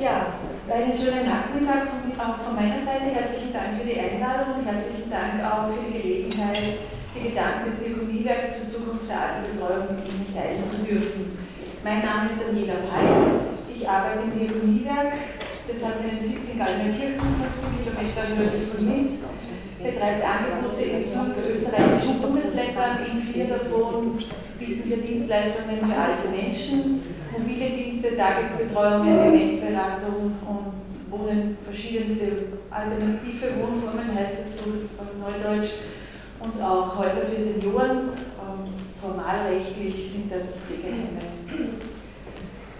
Ja, einen schönen Nachmittag von, auch von meiner Seite. Herzlichen Dank für die Einladung und herzlichen Dank auch für die Gelegenheit, die Gedanken des Diakoniewerks zur Zukunft der Altenbetreuung mit Ihnen teilen zu dürfen. Mein Name ist Daniela Peil. Ich arbeite im Diakoniewerk, das Sitz in Gallnerkirchen, 15 Kilometer nördlich von Linz, betreibt Angebote in fünf österreichischen Bundesländern, in vier davon bieten wir Dienstleistungen für alte Menschen mobile Dienste, Tagesbetreuungen, Demenzberatung und Wohnen, verschiedenste alternative Wohnformen, heißt es so auf Neudeutsch, und auch Häuser für Senioren. Ähm, formalrechtlich sind das Pflegeheime.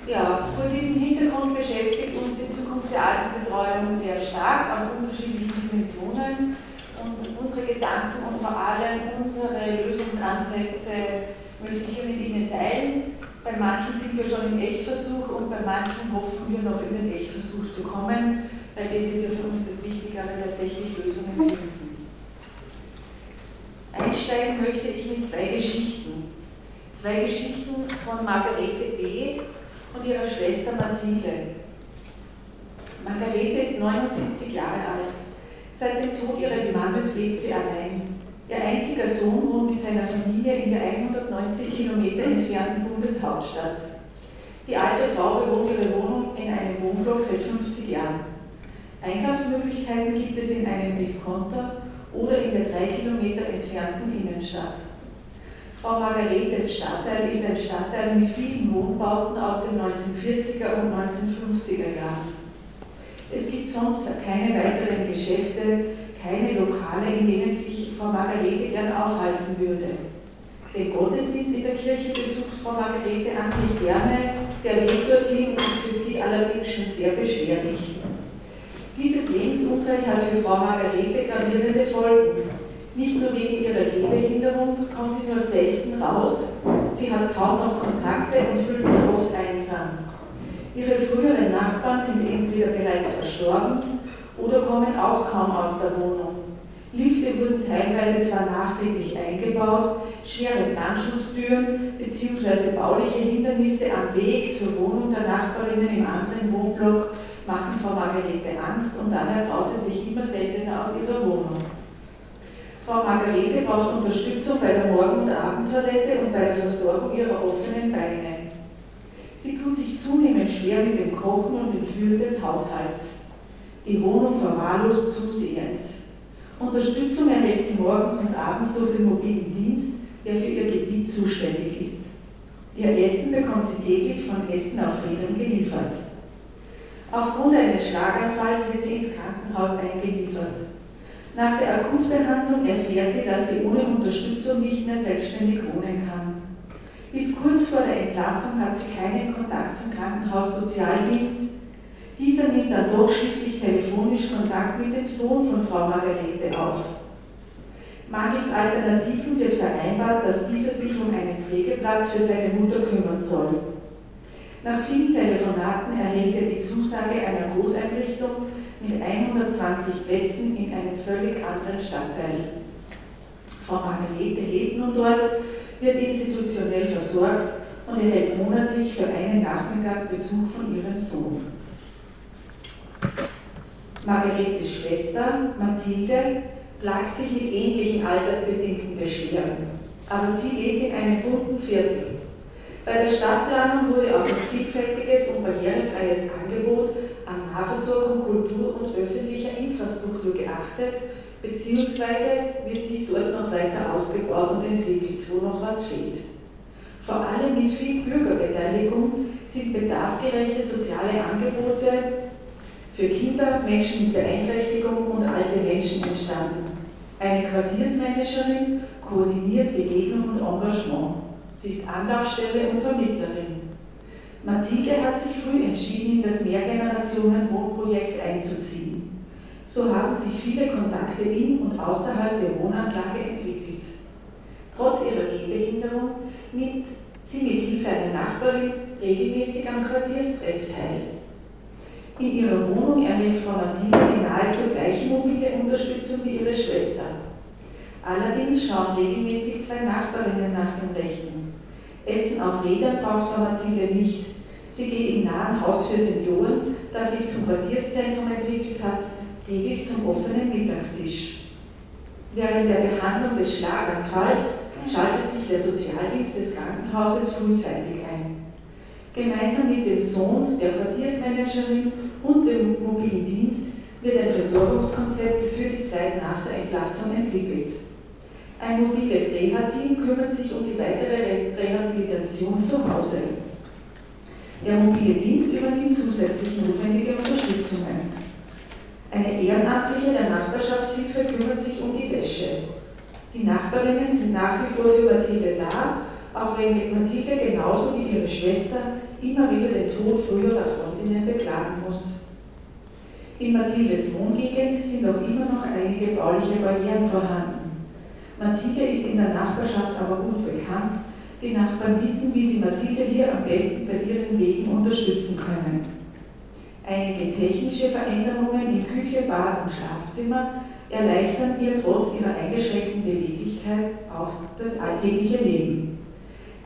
Ja, vor diesem Hintergrund beschäftigt uns die Zukunft der Altenbetreuung sehr stark aus unterschiedlichen Dimensionen und unsere Gedanken und vor allem unsere Lösungsansätze möchte ich hier mit Ihnen teilen. Bei manchen sind wir schon im Echtversuch und bei manchen hoffen wir noch in den Echtversuch zu kommen, weil das ist ja für uns das Wichtigere, tatsächlich Lösungen finden. Einsteigen möchte ich in zwei Geschichten. Zwei Geschichten von Margarete B. und ihrer Schwester Mathilde. Margarete ist 79 Jahre alt. Seit dem Tod ihres Mannes lebt sie allein. Ihr einziger Sohn wohnt mit seiner Familie in der 190 Kilometer entfernten Bundeshauptstadt. Die alte Frau bewohnt ihre Wohnung in einem Wohnblock seit 50 Jahren. Einkaufsmöglichkeiten gibt es in einem Discounter oder in der drei Kilometer entfernten Innenstadt. Frau Margaretes Stadtteil ist ein Stadtteil mit vielen Wohnbauten aus den 1940er und 1950er Jahren. Es gibt sonst keine weiteren Geschäfte, keine Lokale, in denen sich Frau Margarete gern aufhalten würde. Den Gottesdienst in der Kirche besucht Frau Margarete an sich gerne, der Weg dorthin ist für sie allerdings schon sehr beschwerlich. Dieses Lebensumfeld hat für Frau Margarete gravierende Folgen. Nicht nur wegen ihrer Gehbehinderung kommt sie nur selten raus, sie hat kaum noch Kontakte und fühlt sich oft einsam. Ihre früheren Nachbarn sind entweder bereits verstorben oder kommen auch kaum aus der Wohnung. Lifte wurden teilweise zwar nachträglich eingebaut, schwere Brandschutztüren bzw. bauliche Hindernisse am Weg zur Wohnung der Nachbarinnen im anderen Wohnblock machen Frau Margarete Angst und daher traut sie sich immer seltener aus ihrer Wohnung. Frau Margarete braucht Unterstützung bei der Morgen- und Abendtoilette und bei der Versorgung ihrer offenen Beine. Sie tut sich zunehmend schwer mit dem Kochen und dem Führen des Haushalts. Die Wohnung verwahrlost zusehends. Unterstützung erhält sie morgens und abends durch den mobilen Dienst, der für ihr Gebiet zuständig ist. Ihr Essen bekommt sie täglich von Essen auf Rädern geliefert. Aufgrund eines Schlaganfalls wird sie ins Krankenhaus eingeliefert. Nach der Akutbehandlung erfährt sie, dass sie ohne Unterstützung nicht mehr selbstständig wohnen kann. Bis kurz vor der Entlassung hat sie keinen Kontakt zum Krankenhaussozialdienst, dieser nimmt dann doch schließlich telefonisch Kontakt mit dem Sohn von Frau Margarete auf. Mangels Alternativen wird vereinbart, dass dieser sich um einen Pflegeplatz für seine Mutter kümmern soll. Nach vielen Telefonaten erhält er die Zusage einer Großeinrichtung mit 120 Plätzen in einem völlig anderen Stadtteil. Frau Margarete lebt nun dort, wird institutionell versorgt und erhält monatlich für einen Nachmittag Besuch von ihrem Sohn. Margaretes Schwester, Mathilde, plagt sich mit ähnlichen altersbedingten Beschwerden, aber sie lebt in einem bunten Viertel. Bei der Stadtplanung wurde auf ein vielfältiges und barrierefreies Angebot Nahversorgung, Kultur und öffentlicher Infrastruktur geachtet, beziehungsweise wird dies dort noch weiter ausgebaut und entwickelt, wo noch was fehlt. Vor allem mit viel Bürgerbeteiligung sind bedarfsgerechte soziale Angebote für Kinder, Menschen mit Beeinträchtigung und alte Menschen entstanden. Eine Quartiersmanagerin koordiniert Begegnung und Engagement. Sie ist Anlaufstelle und Vermittlerin. Mathilde hat sich früh entschieden, in das Mehrgenerationen-Wohnprojekt einzuziehen. So haben sich viele Kontakte in und außerhalb der Wohnanlage entwickelt. Trotz ihrer Gehbehinderung nimmt sie mit Hilfe einer Nachbarin regelmäßig am Quartierstreff teil. In ihrer Wohnung erhält Frau Mathilde die nahezu gleiche mobile Unterstützung wie ihre Schwester. Allerdings schauen regelmäßig zwei Nachbarinnen nach dem Rechten. Essen auf Rädern braucht Frau Mathilde nicht. Sie geht im nahen Haus für Senioren, das sich zum Quartierszentrum entwickelt hat, täglich zum offenen Mittagstisch. Während der Behandlung des Schlaganfalls schaltet sich der Sozialdienst des Krankenhauses frühzeitig ein. Gemeinsam mit dem Sohn der Quartiersmanagerin und dem mobilen Dienst wird ein Versorgungskonzept für die Zeit nach der Entlassung entwickelt. Ein mobiles Reha-Team kümmert sich um die weitere Rehabilitation zu Hause. Der mobile Dienst übernimmt zusätzlich notwendige Unterstützungen. Eine Ehrenamtliche der Nachbarschaftshilfe kümmert sich um die Wäsche. Die Nachbarinnen sind nach wie vor für Mathilde da, auch wenn Mathilde genauso wie ihre Schwester immer wieder den Tod früherer Freundinnen beklagen muss. In Mathildes Wohngegend sind auch immer noch einige bauliche Barrieren vorhanden. Mathilde ist in der Nachbarschaft aber gut bekannt. Die Nachbarn wissen, wie sie Mathilde hier am besten bei ihren Wegen unterstützen können. Einige technische Veränderungen in Küche, Bad und Schlafzimmer erleichtern ihr trotz ihrer eingeschränkten Beweglichkeit auch das alltägliche Leben.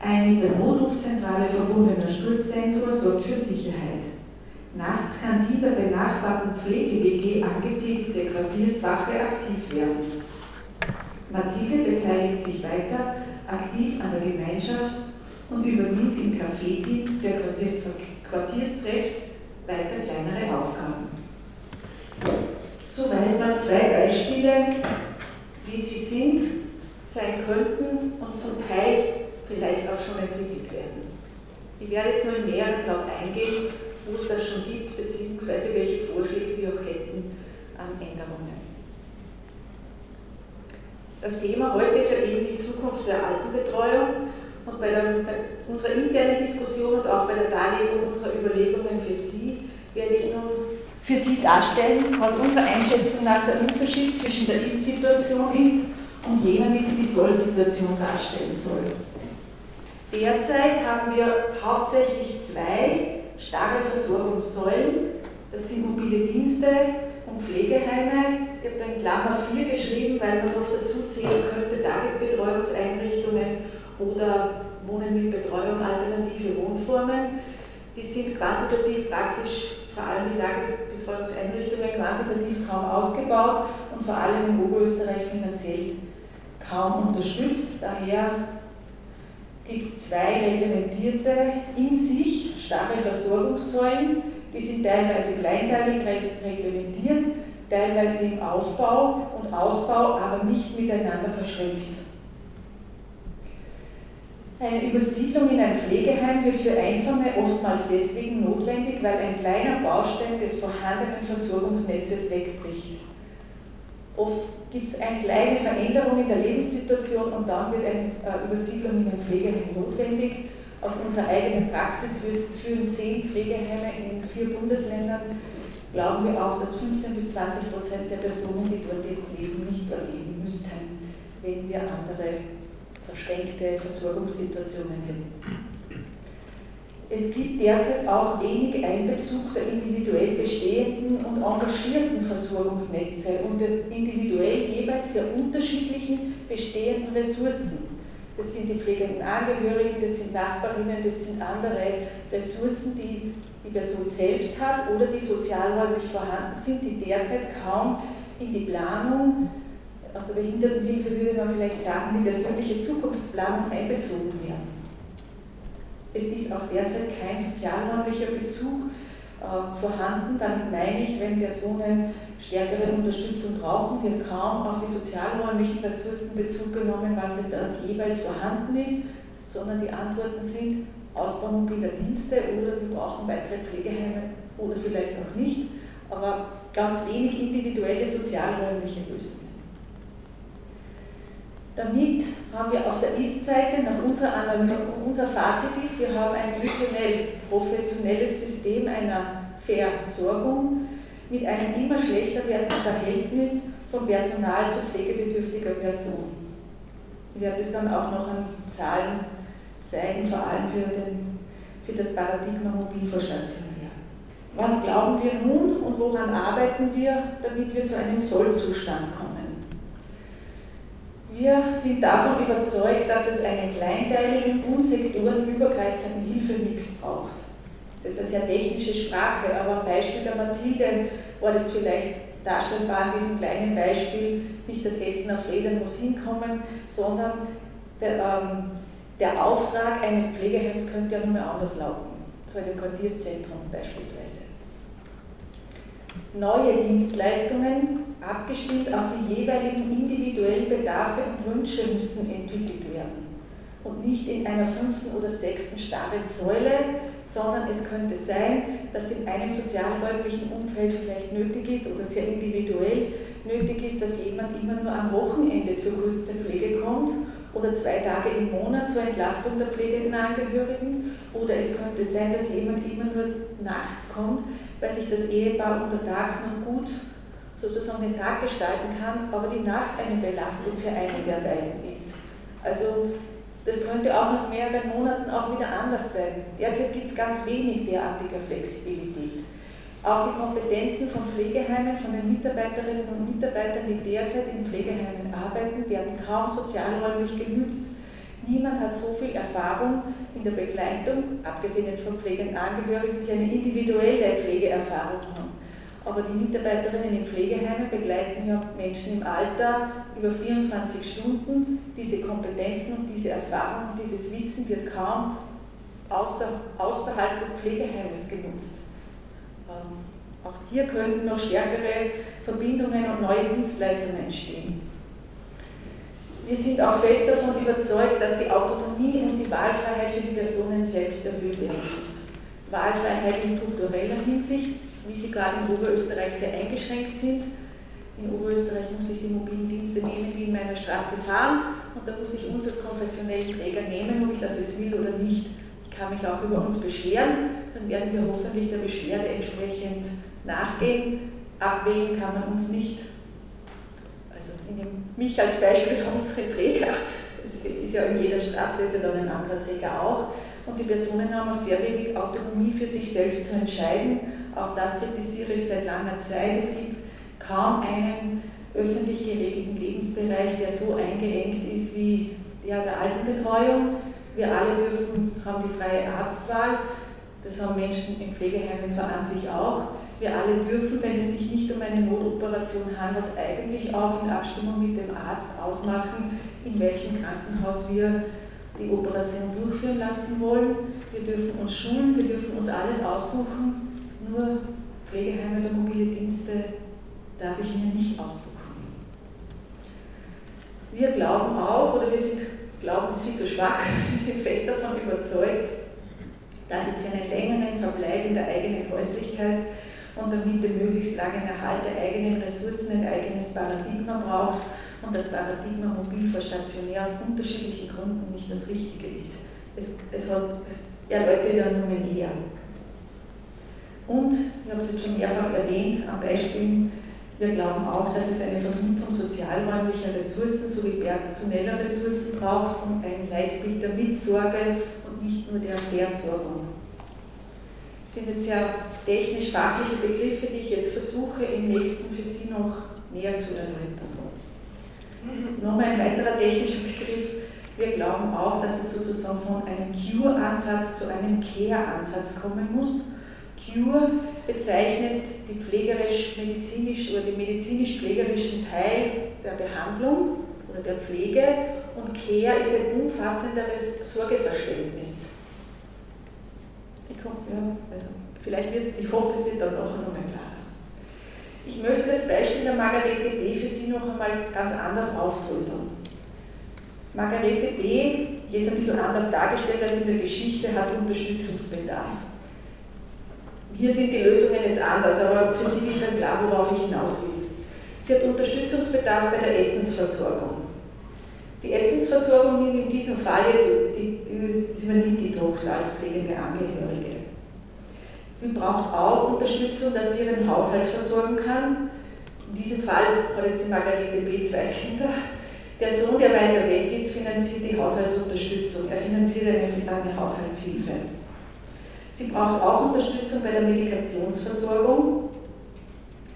Ein mit der Notrufzentrale verbundener Sturzsensor sorgt für Sicherheit. Nachts kann die der benachbarten Pflege-WG angesiedelte Quartierswache aktiv werden. Mathilde beteiligt sich weiter aktiv an der Gemeinschaft und übernimmt im Café-Team des Quartierstreffs weiter kleinere Aufgaben. Soweit mal zwei Beispiele, wie sie sind, sein könnten und zum Teil vielleicht auch schon entwickelt werden. Ich werde jetzt noch im Näheren darauf eingehen, wo es das schon gibt, beziehungsweise welche Vorschläge wir auch hätten an Änderungen. Das Thema heute ist ja eben die Zukunft der Altenbetreuung und bei, der, bei unserer internen Diskussion und auch bei der Darlegung unserer Überlegungen für Sie werde ich nun für Sie darstellen, was unserer Einschätzung nach der Unterschied zwischen der Ist-Situation ist und jener, wie sie die Soll-Situation darstellen soll. Derzeit haben wir hauptsächlich zwei starre Versorgungssäulen. Das sind mobile Dienste und Pflegeheime. Ich habe da in Klammer 4 geschrieben, weil man noch dazu zählen könnte Tagesbetreuungseinrichtungen oder Wohnen mit Betreuung, alternative Wohnformen. Die sind quantitativ praktisch, vor allem die Tagesbetreuungseinrichtungen, quantitativ kaum ausgebaut und vor allem in Oberösterreich finanziell kaum unterstützt. Daher gibt es zwei reglementierte, in sich starre Versorgungssäulen, die sind teilweise kleinteilig reglementiert, teilweise im Aufbau und Ausbau, aber nicht miteinander verschränkt. Eine Übersiedlung in ein Pflegeheim wird für Einsame oftmals deswegen notwendig, weil ein kleiner Baustein des vorhandenen Versorgungsnetzes wegbricht. Oft gibt es eine kleine Veränderung in der Lebenssituation und dann wird eine äh, Übersiedlung in ein Pflegeheim notwendig. Aus unserer eigenen Praxis führen zehn Pflegeheime in vier Bundesländern. Glauben wir auch, dass 15 bis 20 Prozent der Personen, die dort jetzt leben, nicht dort leben müssten, wenn wir andere verschränkte Versorgungssituationen hätten. Es gibt derzeit auch wenig Einbezug der individuell bestehenden und engagierten Versorgungsnetze und des individuell jeweils sehr unterschiedlichen bestehenden Ressourcen. Das sind die pflegenden Angehörigen, das sind Nachbarinnen, das sind andere Ressourcen, die die Person selbst hat oder die sozialräumlich vorhanden sind, die derzeit kaum in die Planung aus der Behindertenhilfe würde man vielleicht sagen, die persönliche Zukunftsplanung einbezogen werden. Es ist auch derzeit kein sozialräumlicher Bezug äh, vorhanden. Damit meine ich, wenn Personen stärkere Unterstützung brauchen, wird kaum auf die sozialräumlichen Ressourcen Bezug genommen, was denn dort jeweils vorhanden ist, sondern die Antworten sind Ausbau mobiler Dienste oder wir brauchen weitere Pflegeheime oder vielleicht auch nicht, aber ganz wenig individuelle sozialräumliche Lösungen. Damit haben wir auf der Ist-Seite nach unserer Analyse, unser Fazit ist, wir haben ein visionell professionelles System einer Versorgung mit einem immer schlechter werdenden Verhältnis von Personal zu pflegebedürftiger Person. Ich werde es dann auch noch an Zahlen zeigen, vor allem für, den, für das Paradigma Mobilvorstationär. Was glauben wir nun und woran arbeiten wir, damit wir zu einem Sollzustand kommen? Wir sind davon überzeugt, dass es einen kleinteiligen und sektorenübergreifenden Hilfemix braucht. Das ist jetzt eine sehr technische Sprache, aber am Beispiel der Mathilde war das vielleicht darstellbar in diesem kleinen Beispiel, nicht das Essen auf Rädern muss hinkommen, sondern der, ähm, der Auftrag eines Pflegeheims könnte ja nur mehr anders lauten, zu einem Quartierszentrum beispielsweise. Neue Dienstleistungen, abgestimmt auf die jeweiligen individuellen Bedarfe und Wünsche, müssen entwickelt werden. Und nicht in einer fünften oder sechsten starren Säule, sondern es könnte sein, dass in einem sozialräumlichen Umfeld vielleicht nötig ist oder sehr individuell nötig ist, dass jemand immer nur am Wochenende zur größten Pflege kommt oder zwei Tage im Monat zur Entlastung der pflegenden Angehörigen. Oder es könnte sein, dass jemand immer nur nachts kommt, weil sich das Ehepaar untertags noch gut sozusagen den Tag gestalten kann, aber die Nacht eine Belastung für einige der beiden ist. Also das könnte auch nach mehreren Monaten auch wieder anders sein. Derzeit gibt es ganz wenig derartiger Flexibilität. Auch die Kompetenzen von Pflegeheimen, von den Mitarbeiterinnen und Mitarbeitern, die derzeit in Pflegeheimen arbeiten, werden kaum sozialräumlich genützt. Niemand hat so viel Erfahrung in der Begleitung, abgesehen jetzt von pflegenden Angehörigen, die eine individuelle Pflegeerfahrung haben. Aber die Mitarbeiterinnen in Pflegeheimen begleiten ja Menschen im Alter über 24 Stunden. Diese Kompetenzen und diese Erfahrung dieses Wissen wird kaum außer, außerhalb des Pflegeheimes genutzt. Ähm, auch hier könnten noch stärkere Verbindungen und neue Dienstleistungen entstehen. Wir sind auch fest davon überzeugt, dass die Autonomie und die Wahlfreiheit für die Personen selbst erhöht werden muss. Wahlfreiheit in struktureller Hinsicht, wie sie gerade in Oberösterreich sehr eingeschränkt sind. In Oberösterreich muss ich die mobilen Dienste nehmen, die in meiner Straße fahren und da muss ich uns als konfessionellen Träger nehmen, ob ich das jetzt will oder nicht. Ich kann mich auch über uns beschweren, dann werden wir hoffentlich der Beschwerde entsprechend nachgehen. Abwählen kann man uns nicht. Also ich nehme mich als Beispiel für unsere Träger. Es ist ja in jeder Straße ist ja dann ein anderer Träger auch. Und die Personen haben auch sehr wenig Autonomie für sich selbst zu entscheiden auch das kritisiere ich seit langer Zeit. Es gibt kaum einen öffentlich geregelten Lebensbereich, der so eingeengt ist wie der der Altenbetreuung. Wir alle dürfen, haben die freie Arztwahl. Das haben Menschen in Pflegeheimen so an sich auch. Wir alle dürfen, wenn es sich nicht um eine Notoperation handelt, eigentlich auch in Abstimmung mit dem Arzt ausmachen, in welchem Krankenhaus wir die Operation durchführen lassen wollen. Wir dürfen uns schulen, wir dürfen uns alles aussuchen nur Pflegeheime oder mobile Dienste darf ich mir nicht aussuchen. Wir glauben auch, oder wir sind, glauben viel zu schwach, wir sind fest davon überzeugt, dass es für einen längeren Verbleib in der eigenen Häuslichkeit und damit den möglichst langen Erhalt der eigenen Ressourcen ein eigenes Paradigma braucht und das Paradigma mobil vor stationär aus unterschiedlichen Gründen nicht das Richtige ist. Es, es, hat, es erläutert ja nur näher. Und, ich habe es jetzt schon mehrfach erwähnt, am Beispiel, wir glauben auch, dass es eine Verknüpfung sozialräumlicher Ressourcen sowie personeller Ressourcen braucht und ein Leitbild der Mitsorge und nicht nur der Versorgung. Das sind jetzt sehr technisch-fachliche Begriffe, die ich jetzt versuche, im nächsten für Sie noch näher zu erläutern. Nochmal ein weiterer technischer Begriff. Wir glauben auch, dass es sozusagen von einem Cure-Ansatz zu einem Care-Ansatz kommen muss Cure bezeichnet die pflegerisch-medizinisch oder den medizinisch-pflegerischen Teil der Behandlung oder der Pflege und Care ist ein umfassenderes Sorgeverständnis. Ich, komm, ja, also vielleicht wird's, ich hoffe, es wird dann auch noch mal klarer. Ich möchte das Beispiel der Margarete B. für Sie noch einmal ganz anders aufdröseln. Margarete B., jetzt ein bisschen anders dargestellt als in der Geschichte, hat Unterstützungsbedarf. Hier sind die Lösungen jetzt anders, aber für Sie wird dann klar, worauf ich hinaus will. Sie hat Unterstützungsbedarf bei der Essensversorgung. Die Essensversorgung nimmt in diesem Fall jetzt, übernimmt die Tochter als pflegende Angehörige. Sie braucht auch Unterstützung, dass sie ihren Haushalt versorgen kann. In diesem Fall hat jetzt die Margarete B. zwei Kinder. Der Sohn, der weiter weg ist, finanziert die Haushaltsunterstützung. Er finanziert eine, eine Haushaltshilfe. Sie braucht auch Unterstützung bei der Medikationsversorgung.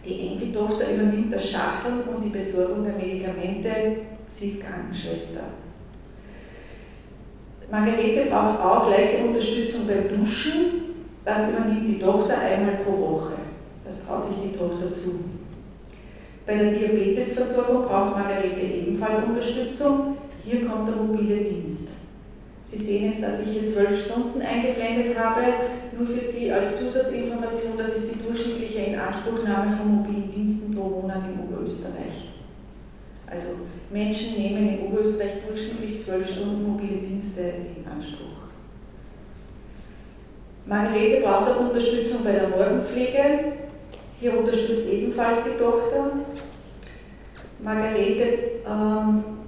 Die Enkeltochter übernimmt das Schachteln und die Besorgung der Medikamente. Sie ist Krankenschwester. Margarete braucht auch leichte Unterstützung beim Duschen. Das übernimmt die Tochter einmal pro Woche. Das traut sich die Tochter zu. Bei der Diabetesversorgung braucht Margarete ebenfalls Unterstützung. Hier kommt der mobile Dienst. Sie sehen jetzt, dass ich hier zwölf Stunden eingeblendet habe, nur für Sie als Zusatzinformation, das ist die durchschnittliche Inanspruchnahme von mobilen Diensten pro Monat in Oberösterreich. Also Menschen nehmen in Oberösterreich durchschnittlich zwölf Stunden mobile Dienste in Anspruch. Margarete braucht auch Unterstützung bei der Morgenpflege. Hier unterstützt ebenfalls die Tochter. Margarete ähm,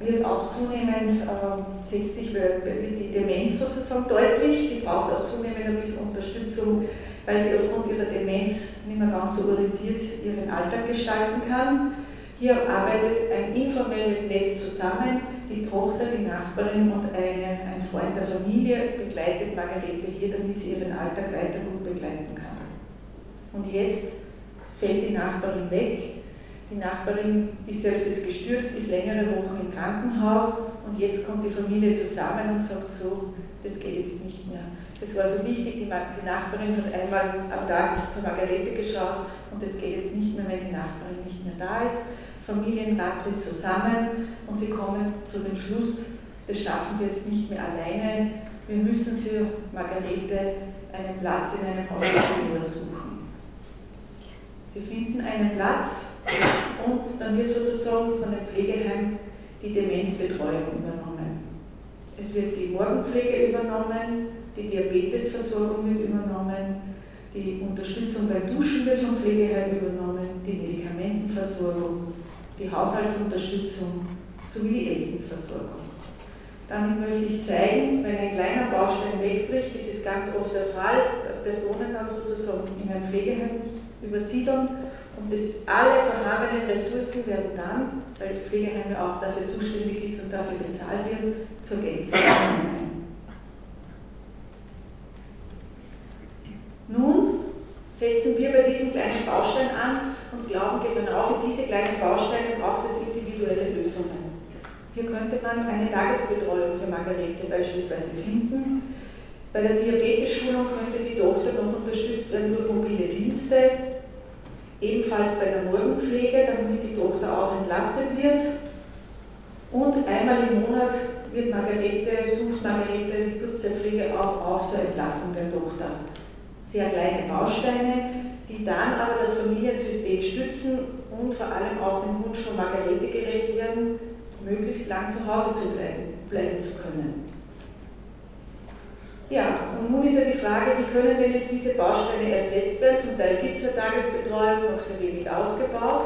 wird auch zunehmend, äh, setzt sich, wird die Demenz sozusagen deutlich. Sie braucht auch zunehmend ein bisschen Unterstützung, weil sie aufgrund ihrer Demenz nicht mehr ganz so orientiert ihren Alltag gestalten kann. Hier arbeitet ein informelles Netz zusammen. Die Tochter, die Nachbarin und eine, ein Freund der Familie begleitet Margarete hier, damit sie ihren Alltag weiter gut begleiten kann. Und jetzt fällt die Nachbarin weg die Nachbarin ist selbst jetzt gestürzt, ist längere Wochen im Krankenhaus und jetzt kommt die Familie zusammen und sagt so, das geht jetzt nicht mehr. Das war so wichtig, die, Nachbarin hat einmal am Tag zur Margarete geschaut und das geht jetzt nicht mehr, wenn die Nachbarin nicht mehr da ist. Familienrat tritt zusammen und sie kommen zu dem Schluss, das schaffen wir jetzt nicht mehr alleine. Wir müssen für Margarete einen Platz in einem Haus suchen. Sie finden einen Platz und dann wird sozusagen von dem Pflegeheim die Demenzbetreuung übernommen. Es wird die Morgenpflege übernommen, die Diabetesversorgung wird übernommen, die Unterstützung beim Duschen wird vom Pflegeheim übernommen, die Medikamentenversorgung, die Haushaltsunterstützung sowie die Essensversorgung. Damit möchte ich zeigen, wenn ein kleiner Baustein wegbricht, ist es ganz oft der Fall, dass Personen dann sozusagen in ein Pflegeheim übersiedeln und das, alle vorhandenen Ressourcen werden dann, weil das Pflegeheim ja auch dafür zuständig ist und dafür bezahlt wird, zur Gänze. Nun setzen wir bei diesem kleinen Baustein an und glauben genau für diese kleinen Bausteine braucht es individuelle Lösungen. Hier könnte man eine Tagesbetreuung für Margarete beispielsweise finden. Bei der Diabetes-Schulung könnte die Tochter noch unterstützt werden durch mobile Dienste, ebenfalls bei der Morgenpflege, damit die Tochter auch entlastet wird. Und einmal im Monat wird Margarete, sucht Margarete die Putzpflege auf, auch zur Entlastung der Tochter. Sehr kleine Bausteine, die dann aber das Familiensystem stützen und vor allem auch dem Wunsch von Margarete gerecht werden, möglichst lang zu Hause zu bleiben, bleiben zu können. Ja, und nun ist ja die Frage, wie können denn jetzt diese Bausteine ersetzt werden? Zum Teil gibt es ja Tagesbetreuung, noch sehr wenig ausgebaut.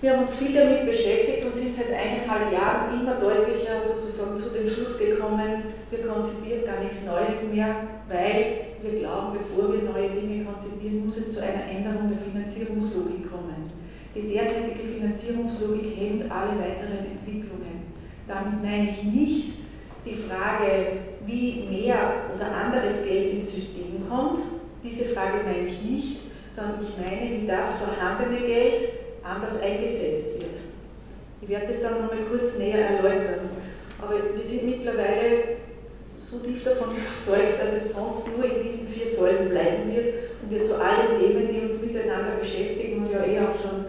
Wir haben uns viel damit beschäftigt und sind seit eineinhalb Jahren immer deutlicher sozusagen zu dem Schluss gekommen, wir konzipieren gar nichts Neues mehr, weil wir glauben, bevor wir neue Dinge konzipieren, muss es zu einer Änderung der Finanzierungslogik kommen. Die derzeitige Finanzierungslogik hemmt alle weiteren Entwicklungen. Damit meine ich nicht die Frage, wie mehr oder anderes Geld ins System kommt. Diese Frage meine ich nicht, sondern ich meine, wie das vorhandene Geld anders eingesetzt wird. Ich werde das dann nochmal kurz näher erläutern. Aber wir sind mittlerweile so tief davon überzeugt, dass es sonst nur in diesen vier Säulen bleiben wird und wir zu allen Themen, die uns miteinander beschäftigen und ja eh auch schon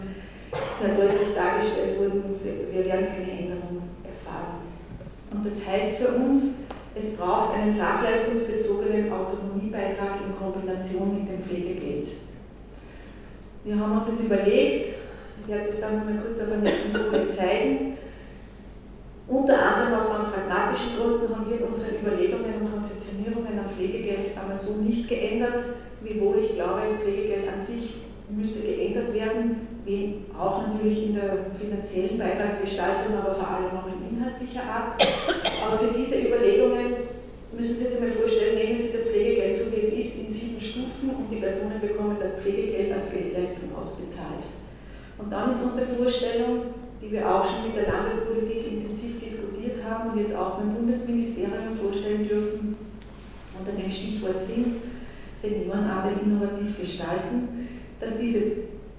sehr deutlich dargestellt wurden, wir werden keine Änderung erfahren. Und das heißt für uns, braucht einen sachleistungsbezogenen Autonomiebeitrag in Kombination mit dem Pflegegeld. Wir haben uns das überlegt, ich werde das dann mal kurz auf der nächsten Folie zeigen. Unter anderem aus ganz pragmatischen Gründen haben wir in unseren Überlegungen und Konzeptionierungen am Pflegegeld aber so nichts geändert, wiewohl ich glaube, Pflegegeld an sich müsste geändert werden, wie auch natürlich in der finanziellen Beitragsgestaltung, aber vor allem auch in inhaltlicher Art. Aber für diese Überlegungen müssen Sie sich mal vorstellen, nehmen Sie das Pflegegeld so wie es ist in sieben Stufen und die Personen bekommen das Pflegegeld als Geldleistung ausbezahlt. Und dann ist unsere Vorstellung, die wir auch schon mit der Landespolitik intensiv diskutiert haben und jetzt auch beim Bundesministerium vorstellen dürfen, unter dem Stichwort Sinn, Seniorenarbeit innovativ gestalten, dass diese,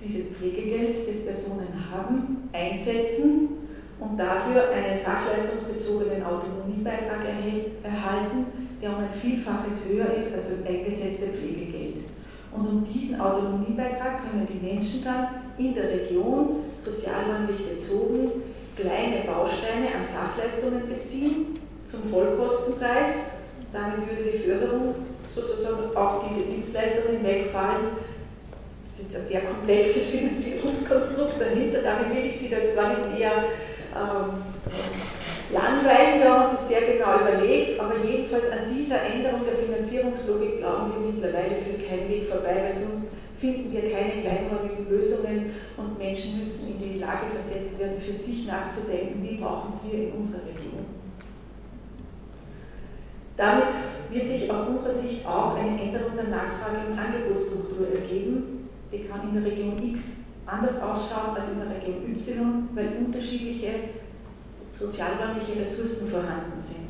dieses Pflegegeld, das Personen haben, einsetzen und dafür einen sachleistungsbezogenen Autonomiebeitrag erhalten, der um ein Vielfaches höher ist als das eingesetzte Pflegegeld. Und um diesen Autonomiebeitrag können die Menschen dann in der Region sozialräumlich bezogen kleine Bausteine an Sachleistungen beziehen zum Vollkostenpreis. Damit würde die Förderung sozusagen auf diese Dienstleistungen wegfallen. Das ist ein sehr komplexes Finanzierungskonstrukt dahinter. Damit will ich Sie jetzt gar nicht näher ähm, langweilen. Wir haben uns das sehr genau überlegt, aber jedenfalls an dieser Änderung der Finanzierungslogik glauben wir mittlerweile führt kein Weg vorbei, weil sonst finden wir keine kleinräumigen Lösungen und Menschen müssen in die Lage versetzt werden, für sich nachzudenken, wie brauchen sie in unserer Region. Damit wird sich aus unserer Sicht auch eine Änderung der Nachfrage- und Angebotsstruktur ergeben. Die kann in der Region X anders ausschauen als in der Region Y, weil unterschiedliche sozialräumliche Ressourcen vorhanden sind.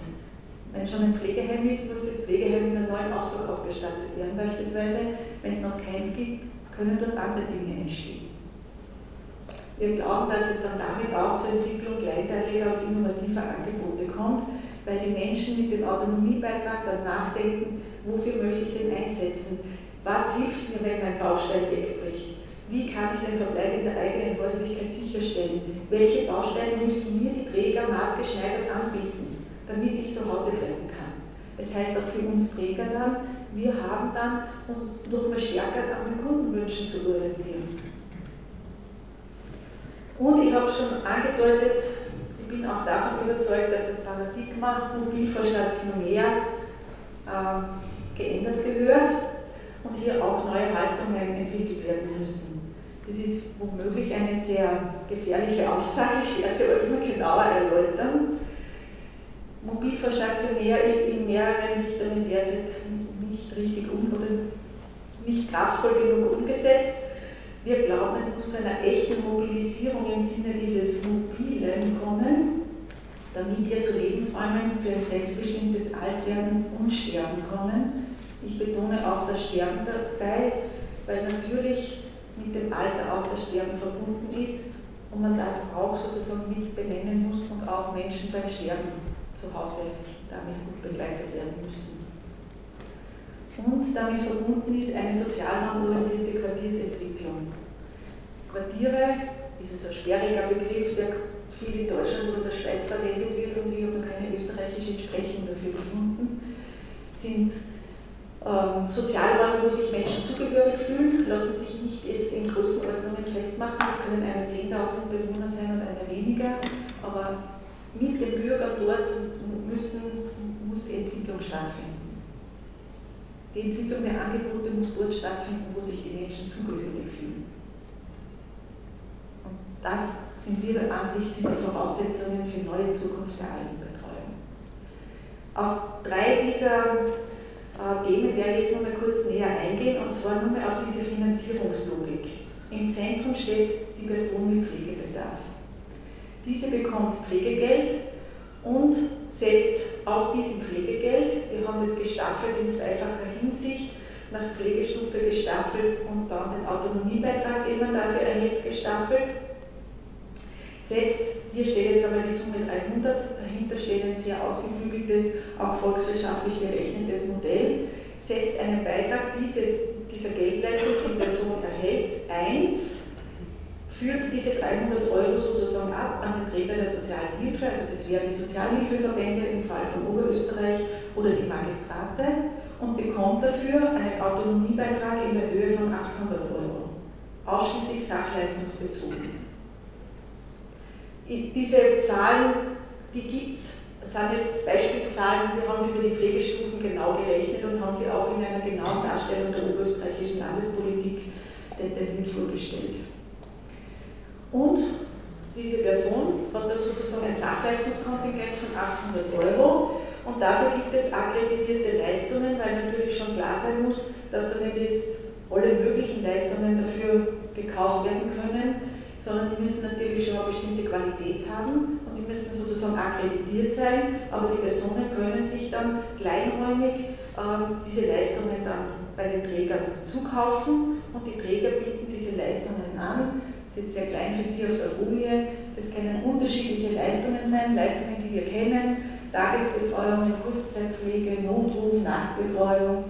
Wenn schon ein Pflegeheim ist, muss das Pflegeheim mit einem neuen Ausdruck ausgestattet werden. Beispielsweise, wenn es noch keins gibt, können dort andere Dinge entstehen. Wir glauben, dass es dann damit auch zur Entwicklung kleinteiliger und innovativer Angebote kommt, weil die Menschen mit dem Autonomiebeitrag dann nachdenken, wofür möchte ich den einsetzen? Was hilft mir, wenn mein Baustein wegbricht? Wie kann ich den Verbleib in der eigenen Häuslichkeit sicherstellen? Welche Bausteine müssen mir die Träger maßgeschneidert anbieten, damit ich zu Hause bleiben kann? Das heißt auch für uns Träger dann, wir haben dann uns noch mal stärker an den Kundenwünschen zu orientieren. Und ich habe schon angedeutet, ich bin auch davon überzeugt, dass das Paradigma mobil vor stationär äh, geändert gehört und hier auch neue Haltungen entwickelt werden müssen. Das ist womöglich eine sehr gefährliche Aussage, ich werde sie aber immer genauer erläutern. Mobilverstationär ist in mehreren Richtungen derzeit nicht richtig um oder nicht kraftvoll genug umgesetzt. Wir glauben, es muss zu einer echten Mobilisierung im Sinne dieses Mobilen kommen, damit wir zu Lebensräumen für ein selbstbestimmtes Altwerden und Sterben kommen. Ich betone auch das Sterben dabei, weil natürlich mit dem Alter auch das Sterben verbunden ist und man das auch sozusagen mit benennen muss und auch Menschen beim Sterben zu Hause damit gut begleitet werden müssen. Und damit verbunden ist eine sozialraumorientierte Quartiersentwicklung. Quartiere ist ein sperriger Begriff, der viel in Deutschland oder der Schweiz verwendet wird und ich habe keine österreichische Entsprechung dafür gefunden, sind ähm, Sozialräume, wo sich Menschen zugehörig fühlen, lassen sich nicht jetzt in Größenordnungen festmachen. Es können eine 10.000 Bewohner sein und eine weniger, aber mit den Bürgern dort müssen, muss die Entwicklung stattfinden. Die Entwicklung der Angebote muss dort stattfinden, wo sich die Menschen zugehörig fühlen. Und das sind wir der Ansicht, sind die Voraussetzungen für neue Zukunft der Altenbetreuung. Auf drei dieser Themen werde ich jetzt nochmal kurz näher eingehen, und zwar nur auf diese Finanzierungslogik. Im Zentrum steht die Person mit Pflegebedarf. Diese bekommt Pflegegeld und setzt aus diesem Pflegegeld, wir haben das gestaffelt in zweifacher Hinsicht, nach Pflegestufe gestaffelt und dann den Autonomiebeitrag, den man dafür erhält, gestaffelt, setzt, hier steht jetzt aber die Summe 300, dahinter steht ein sehr ausgeklügeltes, auch volkswirtschaftlich berechnetes Modell, setzt einen Beitrag dieses, dieser Geldleistung, die Person erhält, ein, führt diese 300 Euro sozusagen ab an den Träger der sozialen Hilfe, also das wären die Sozialhilfeverbände im Fall von Oberösterreich oder die Magistrate und bekommt dafür einen Autonomiebeitrag in der Höhe von 800 Euro, ausschließlich sachleistungsbezogen diese Zahlen, die gibt es, sind jetzt Beispielzahlen, wir haben sie über die Pflegestufen genau gerechnet und haben sie auch in einer genauen Darstellung der oberösterreichischen Landespolitik detailliert vorgestellt. Und diese Person hat dann sozusagen ein Sachleistungskontingent von 800 Euro. Und dafür gibt es akkreditierte Leistungen, weil natürlich schon klar sein muss, dass da nicht jetzt alle möglichen Leistungen dafür gekauft werden können, sondern die müssen natürlich schon eine bestimmte Qualität haben und die müssen sozusagen akkreditiert sein, aber die Personen können sich dann kleinräumig ähm, diese Leistungen dann bei den Trägern zukaufen und die Träger bieten diese Leistungen an. Das ist jetzt sehr klein für Sie auf der Folie. Das können unterschiedliche Leistungen sein, Leistungen, die wir kennen, Tagesbetreuung, Kurzzeitpflege, Notruf, Nachtbetreuung.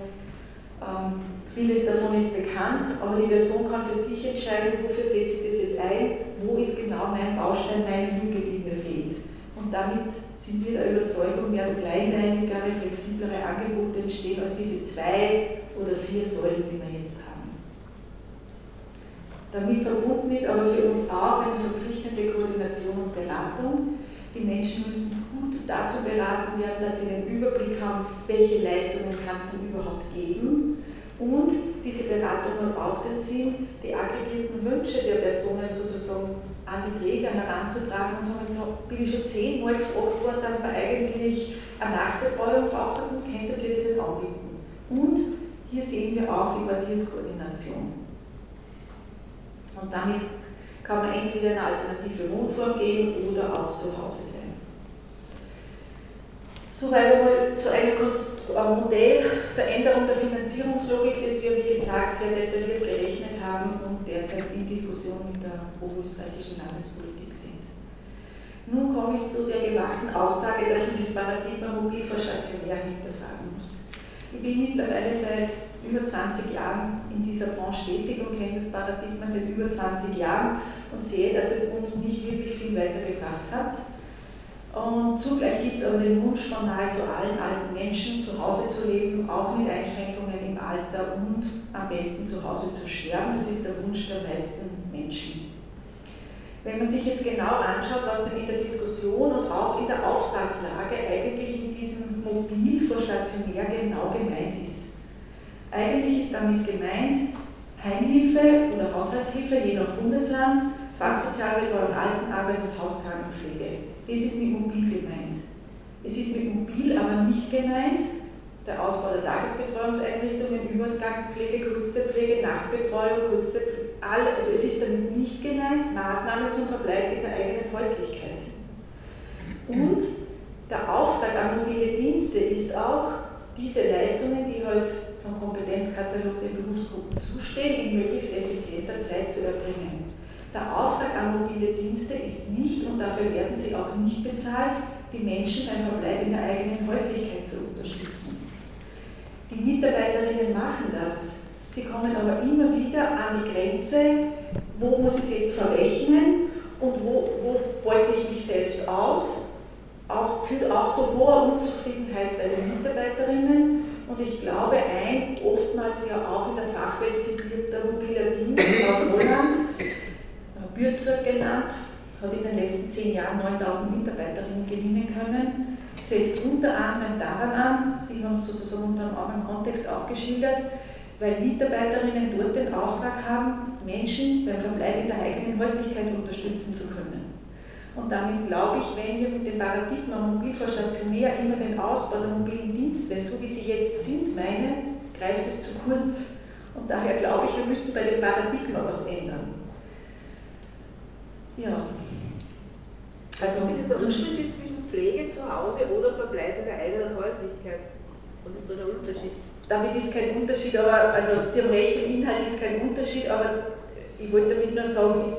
Ähm, vieles davon ist bekannt, aber die Person kann für sich entscheiden, wofür setze ich ein, wo ist genau mein Baustein, meine Lücke, die mir fehlt. Und damit sind wir der Überzeugung, werden kleinteiligere, flexiblere Angebote entstehen als diese zwei oder vier Säulen, die wir jetzt haben. Damit verbunden ist aber für uns auch eine verpflichtende Koordination und Beratung. Die Menschen müssen gut dazu beraten werden, dass sie einen Überblick haben, welche Leistungen kann es denn überhaupt geben. Und diese Beratung hat auch den Sinn, die aggregierten Wünsche der Personen sozusagen an die Träger heranzutragen und so bin ich schon zehnmal gefragt worden, dass wir eigentlich eine Nachtbetreuung brauchen und könnte sie das nicht anbieten. Und hier sehen wir auch die Quartierskoordination. Und damit kann man entweder eine alternative Wohnform geben oder auch zu Hause sein. Soweit einmal zu einer Modellveränderung der Finanzierungslogik, das wir, wie gesagt, sehr detailliert gerechnet haben und derzeit in Diskussion mit der oberösterreichischen Landespolitik sind. Nun komme ich zu der gewagten Aussage, dass ich das Paradigma mobil stationär hinterfragen muss. Ich bin mittlerweile seit über 20 Jahren in dieser Branche tätig und kenne das Paradigma seit über 20 Jahren und sehe, dass es uns nicht wirklich viel weitergebracht hat und zugleich gibt es aber den Wunsch von nahezu allen alten Menschen, zu Hause zu leben, auch mit Einschränkungen im Alter und am besten zu Hause zu sterben. Das ist der Wunsch der meisten Menschen. Wenn man sich jetzt genau anschaut, was denn in der Diskussion und auch in der Auftragslage eigentlich mit diesem Mobil vor stationär genau gemeint ist. Eigentlich ist damit gemeint Heimhilfe oder Haushaltshilfe, je nach Bundesland, Fachsozialbetreuung, Altenarbeit und Hauskrankenpflege. Das ist mit mobil gemeint. Es ist mit mobil aber nicht gemeint der Ausbau der Tagesbetreuungseinrichtungen, Übergangspflege, Kurzzeitpflege, Nachtbetreuung, Kurzzeit, all, also es ist damit nicht gemeint Maßnahmen zum Verbleib in der eigenen Häuslichkeit. Und der Auftrag an mobile Dienste ist auch, diese Leistungen, die heute halt vom Kompetenzkatalog der Berufsgruppen zustehen, in möglichst effizienter Zeit zu erbringen. Der Auftrag an mobile Dienste ist nicht, und dafür werden sie auch nicht bezahlt, die Menschen beim Verbleib in der eigenen Häuslichkeit zu unterstützen. Die Mitarbeiterinnen machen das. Sie kommen aber immer wieder an die Grenze, wo muss ich es jetzt verrechnen und wo, wo beute ich mich selbst aus. Auch, führt auch zu hoher Unzufriedenheit bei den Mitarbeiterinnen. Und ich glaube, ein oftmals ja auch in der Fachwelt zitierter mobiler Dienst aus Holland Bürzog genannt, hat in den letzten zehn Jahren 9000 Mitarbeiterinnen gewinnen können, setzt unter anderem daran an, Sie haben es sozusagen unter einem anderen Kontext auch geschildert, weil Mitarbeiterinnen dort den Auftrag haben, Menschen beim Verbleib in der eigenen Häuslichkeit unterstützen zu können. Und damit glaube ich, wenn wir mit dem Paradigma mobil vor stationär immer den Ausbau der mobilen Dienste, so wie sie jetzt sind, meinen, greift es zu kurz. Und daher glaube ich, wir müssen bei dem Paradigma was ändern. Ja. Also bitte der Unterschied zwischen Pflege zu Hause oder Verbleib in der eigenen Häuslichkeit. Was ist da der Unterschied? Damit ist kein Unterschied, aber also Sie haben recht, im Inhalt ist kein Unterschied, aber ich wollte damit nur sagen,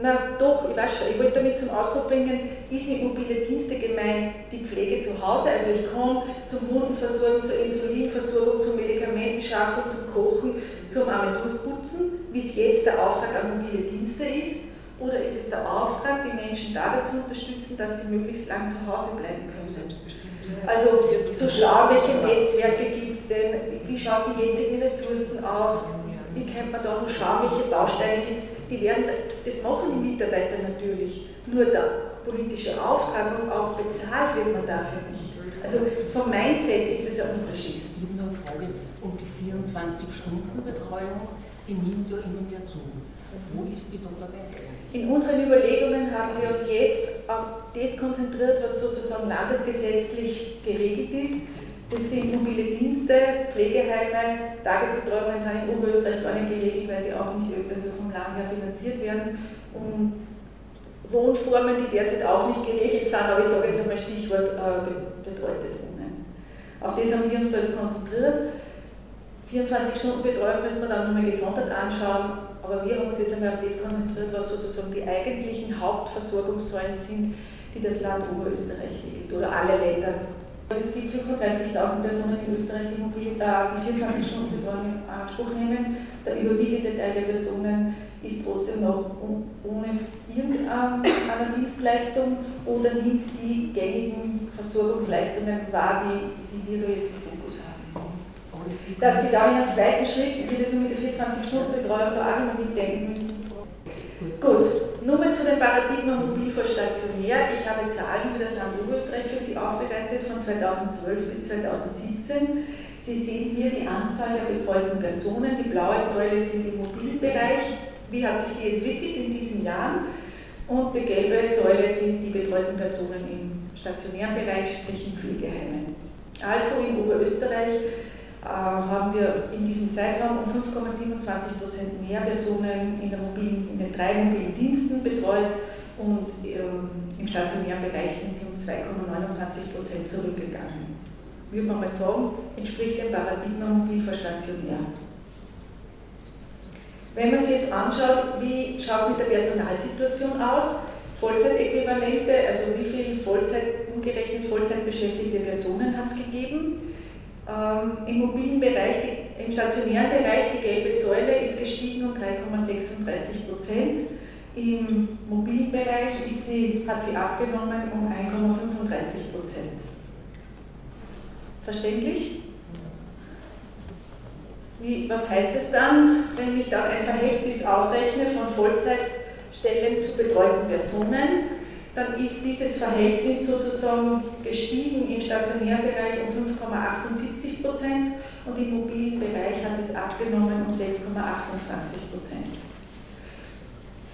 na doch, ich weiß schon, ich wollte damit zum Ausdruck bringen, ist mit mobile Dienste gemeint die Pflege zu Hause, also ich komme zum Wundenversorgung, zur Insulinversorgung, zur Medikamentenschachtel, zum Kochen, zum einmal durchputzen, wie es jetzt der Auftrag an mobile Dienste ist oder ist es der Auftrag, die Menschen dabei zu unterstützen, dass sie möglichst lang zu Hause bleiben können? Also zu schauen, welche Netzwerke gibt es denn, wie schauen die jetzigen Ressourcen aus, wie kann man da noch schauen, welche Bausteine gibt es, die werden, das machen die Mitarbeiter natürlich, nur der politische Auftrag und auch bezahlt wird man dafür nicht. Also vom Mindset ist es ein Unterschied. Ich habe noch eine Frage, und die 24-Stunden-Betreuung, die nimmt ja immer mehr zu. Wo ist die dabei? In unseren Überlegungen haben wir uns jetzt auf das konzentriert, was sozusagen landesgesetzlich geregelt ist. Das sind mobile Dienste, Pflegeheime, Tagesbetreuungen sind in Oberösterreich gar nicht geregelt, weil sie auch nicht also vom Land her finanziert werden. Und Wohnformen, die derzeit auch nicht geregelt sind, aber ich sage jetzt einmal Stichwort äh, betreutes Wohnen. Auf das haben wir uns jetzt konzentriert. 24 Stunden Betreuung müssen wir dann nochmal gesondert anschauen aber wir haben uns jetzt einmal auf das konzentriert, was sozusagen die eigentlichen Hauptversorgungssäulen sind, die das Land Oberösterreich regelt oder alle Länder. Es gibt 35.000 Personen in Österreich, die, mobil, äh, die 24 Stunden Betreuung in Anspruch nehmen. Der überwiegende Teil der Personen ist trotzdem noch ohne irgendeine Dienstleistung oder nimmt die gängigen Versorgungsleistungen wahr, die, die wir da jetzt haben. Dass Sie da in einem zweiten Schritt, wie das mit der 24-Stunden-Betreuung da auch immer mitdenken müssen. Gut, nur mal zu dem Paradigma mobil vor stationär. Ich habe Zahlen für das Land Oberösterreich für Sie aufbereitet von 2012 bis 2017. Sie sehen hier die Anzahl der betreuten Personen. Die blaue Säule sind im Mobilbereich. Wie hat sich die entwickelt in diesen Jahren? Und die gelbe Säule sind die betreuten Personen im stationären Bereich, sprich in Pflegeheimen. Also in Oberösterreich haben wir in diesem Zeitraum um 5,27 Prozent mehr Personen in, mobilen, in, den drei mobilen Diensten betreut und ähm, im stationären Bereich sind sie um 2,29 Prozent zurückgegangen. Würde man mal sagen, entspricht dem Paradigma mobil vor stationär. Wenn man sich jetzt anschaut, wie schaut es mit der Personalsituation aus, Vollzeitäquivalente, also wie viele Vollzeit, umgerechnet Vollzeitbeschäftigte Personen hat es gegeben, ähm, Im mobilen Bereich, im stationären Bereich, die gelbe Säule ist gestiegen um 3,36 Prozent. Im mobilen Bereich ist sie, hat sie abgenommen um 1,35 Prozent. Verständlich? Wie, was heißt es dann, wenn ich da ein Verhältnis ausrechne von Vollzeitstellen zu betreuten Personen? Dann ist dieses Verhältnis sozusagen gestiegen im stationären Bereich um 5,78 Prozent und im mobilen Bereich hat es abgenommen um 6,28 Prozent.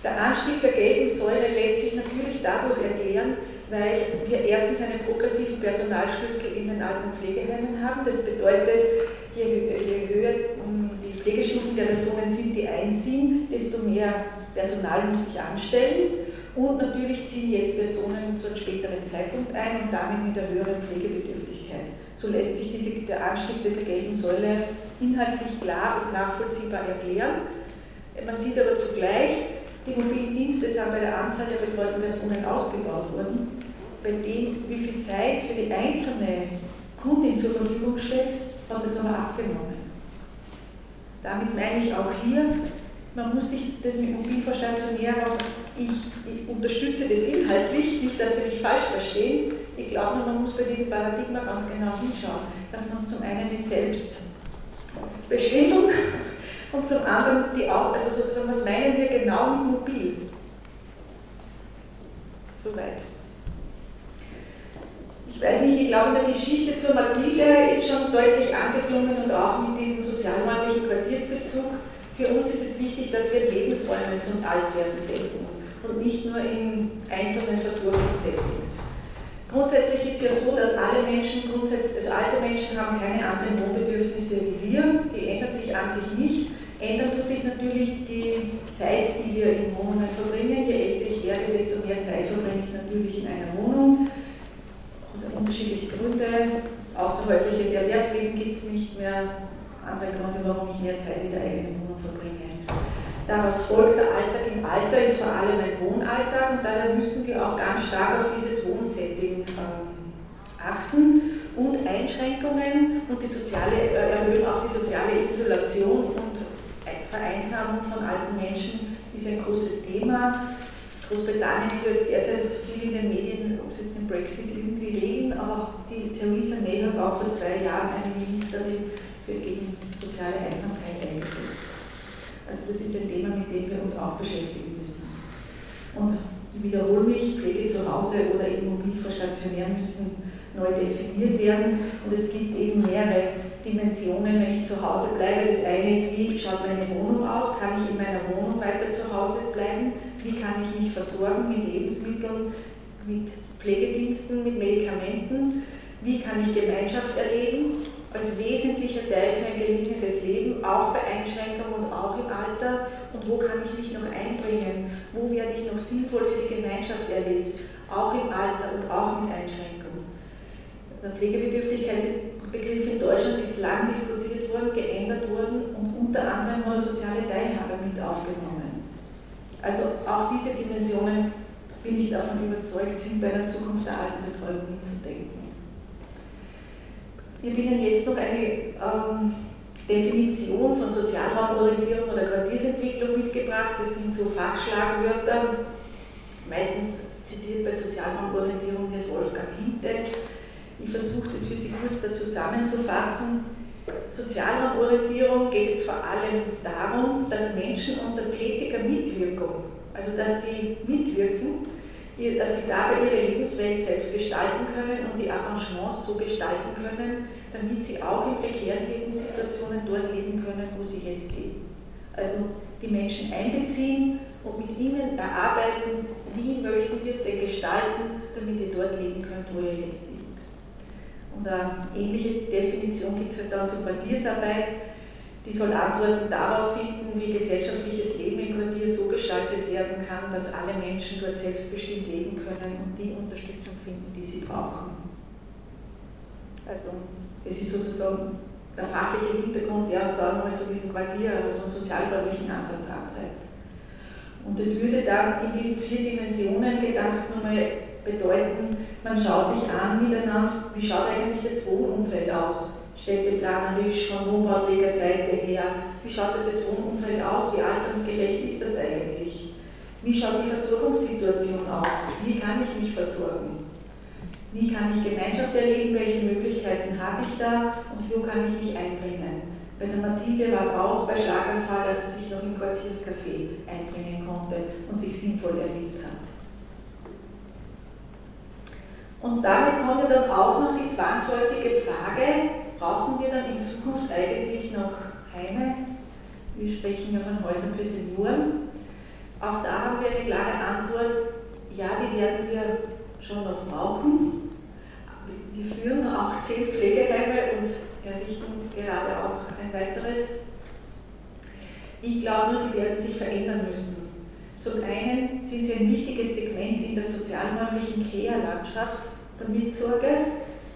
Der Anstieg der gelben Säule lässt sich natürlich dadurch erklären, weil wir erstens einen progressiven Personalschlüssel in den alten Pflegeheimen haben. Das bedeutet, je, höher die Pflegestufen der Personen sind, die einziehen, desto mehr Personal muss sich anstellen. Und natürlich ziehen jetzt Personen zu einem späteren Zeitpunkt ein und damit mit einer höheren Pflegebedürftigkeit. So lässt sich diese, der Anstieg dieser gelben Säule inhaltlich klar und nachvollziehbar erklären. Man sieht aber zugleich, die mobilen Dienste sind bei der Anzahl der betreuten Personen ausgebaut worden, bei denen wie viel Zeit für die einzelne Kundin zur Verfügung steht, hat das aber abgenommen. Damit meine ich auch hier, man muss sich das mit mobilverstationär also ich, ich, unterstütze das inhaltlich, nicht, dass Sie mich falsch verstehen. Ich glaube, man muss bei diesem Paradigma ganz genau hinschauen, dass man es zum einen mit Selbstbestimmung und zum anderen die auch, also sozusagen, was meinen wir genau mit mobil? Soweit. Ich weiß nicht, ich glaube, in der Geschichte zur Mathilde ist schon deutlich angeklungen und auch mit diesem sozialräumlichen Quartiersbezug für uns ist es wichtig, dass wir Lebensräume zum Altwerden denken und nicht nur in einzelnen Versorgungssettings. Grundsätzlich ist ja so, dass alle Menschen, grundsätzlich, also alte Menschen haben keine anderen Wohnbedürfnisse wie wir, die ändern sich an sich nicht. Ändern tut sich natürlich die Zeit, die wir in Wohnungen verbringen. Je älter ich werde, desto mehr Zeit verbringe ich natürlich in einer Wohnung. Und unterschiedliche Gründe. Außerhäusliches Erwerbsleben gibt es nicht mehr andere Gründe, warum ich mehr Zeit in der eigenen Wohnung verbringe. Daraus folgt der Alltag im Alter, ist vor allem ein Wohnalltag und daher müssen wir auch ganz stark auf dieses Wohnsetting ähm, achten und Einschränkungen und die soziale, äh, erhöhen auch die soziale Isolation und Vereinsamung von alten Menschen ist ein großes Thema. Großbritannien ist jetzt derzeit viel in den Medien, ob sie jetzt den Brexit irgendwie regeln, aber die Theresa May hat auch vor zwei Jahren eine Ministerin für gegen soziale Einsamkeit eingesetzt. Also das ist ein Thema, mit dem wir uns auch beschäftigen müssen. Und ich wiederhole mich, Pflege zu Hause oder eben mobil stationär müssen neu definiert werden. Und es gibt eben mehrere Dimensionen, wenn ich zu Hause bleibe. Das eine ist, wie schaut meine Wohnung aus? Kann ich in meiner Wohnung weiter zu Hause bleiben? Wie kann ich mich versorgen mit Lebensmitteln, mit Pflegediensten, mit Medikamenten? Wie kann ich Gemeinschaft erleben? Als wesentlicher Teil für ein gelingendes Leben, auch bei Einschränkungen und auch im Alter. Und wo kann ich mich noch einbringen? Wo werde ich noch sinnvoll für die Gemeinschaft erlebt? Auch im Alter und auch mit Einschränkungen. Der Pflegebedürftigkeitsbegriff in Deutschland ist lang diskutiert worden, geändert worden und unter anderem mal soziale Teilhabe mit aufgenommen. Also auch diese Dimensionen bin ich davon überzeugt sind, bei einer Zukunft der Altenbetreuung hinzudenken. Wir binden jetzt noch eine ähm, Definition von Sozialraumorientierung oder Quartiersentwicklung mitgebracht. Das sind so Fachschlagwörter, meistens zitiert bei Sozialraumorientierung wird Wolfgang Hinte. Ich versuche das für Sie kurz da zusammenzufassen. Sozialraumorientierung geht es vor allem darum, dass Menschen unter tätiger Mitwirkung, also dass sie mitwirken, dass sie dabei ihre Lebenswelt selbst gestalten können und die Arrangements so gestalten können, damit sie auch in prekären Lebenssituationen dort leben können, wo sie jetzt leben. Also die Menschen einbeziehen und mit ihnen erarbeiten, wie möchten wir es denn gestalten, damit ihr dort leben könnt, wo ihr jetzt lebt. Und eine ähnliche Definition gibt es halt dann zur Quartiersarbeit die soll Antworten darauf finden, wie gesellschaftliches Leben im Quartier so gestaltet werden kann, dass alle Menschen dort selbstbestimmt leben können und die Unterstützung finden, die sie brauchen. Also, das ist sozusagen der fachliche Hintergrund, der uns da zu diesem Quartier, also einen sozialräumlichen Ansatz antreibt. Und das würde dann in diesen vier Dimensionen gedacht nochmal bedeuten, man schaut sich an miteinander, wie schaut eigentlich das Wohnumfeld aus? Städteplanerisch von Wohnbauträgerseite her. Wie schaut das Wohnumfeld aus? Wie altersgerecht ist das eigentlich? Wie schaut die Versorgungssituation aus? Wie kann ich mich versorgen? Wie kann ich Gemeinschaft erleben? Welche Möglichkeiten habe ich da? Und wo kann ich mich einbringen? Bei der Mathilde war es auch bei Schlaganfall, dass sie sich noch im Quartierscafé einbringen konnte und sich sinnvoll erlebt hat. Und damit wir dann auch noch die zwangsläufige Frage, brauchen wir dann in Zukunft eigentlich noch Heime? Wir sprechen ja von Häusern für Senioren. Auch da haben wir eine klare Antwort, ja, die werden wir schon noch brauchen. Wir führen auch zehn Pflegeheime und errichten gerade auch ein weiteres. Ich glaube, sie werden sich verändern müssen. Zum einen sind sie ein wichtiges Segment in der sozialräumlichen Care-Landschaft der Mitsorge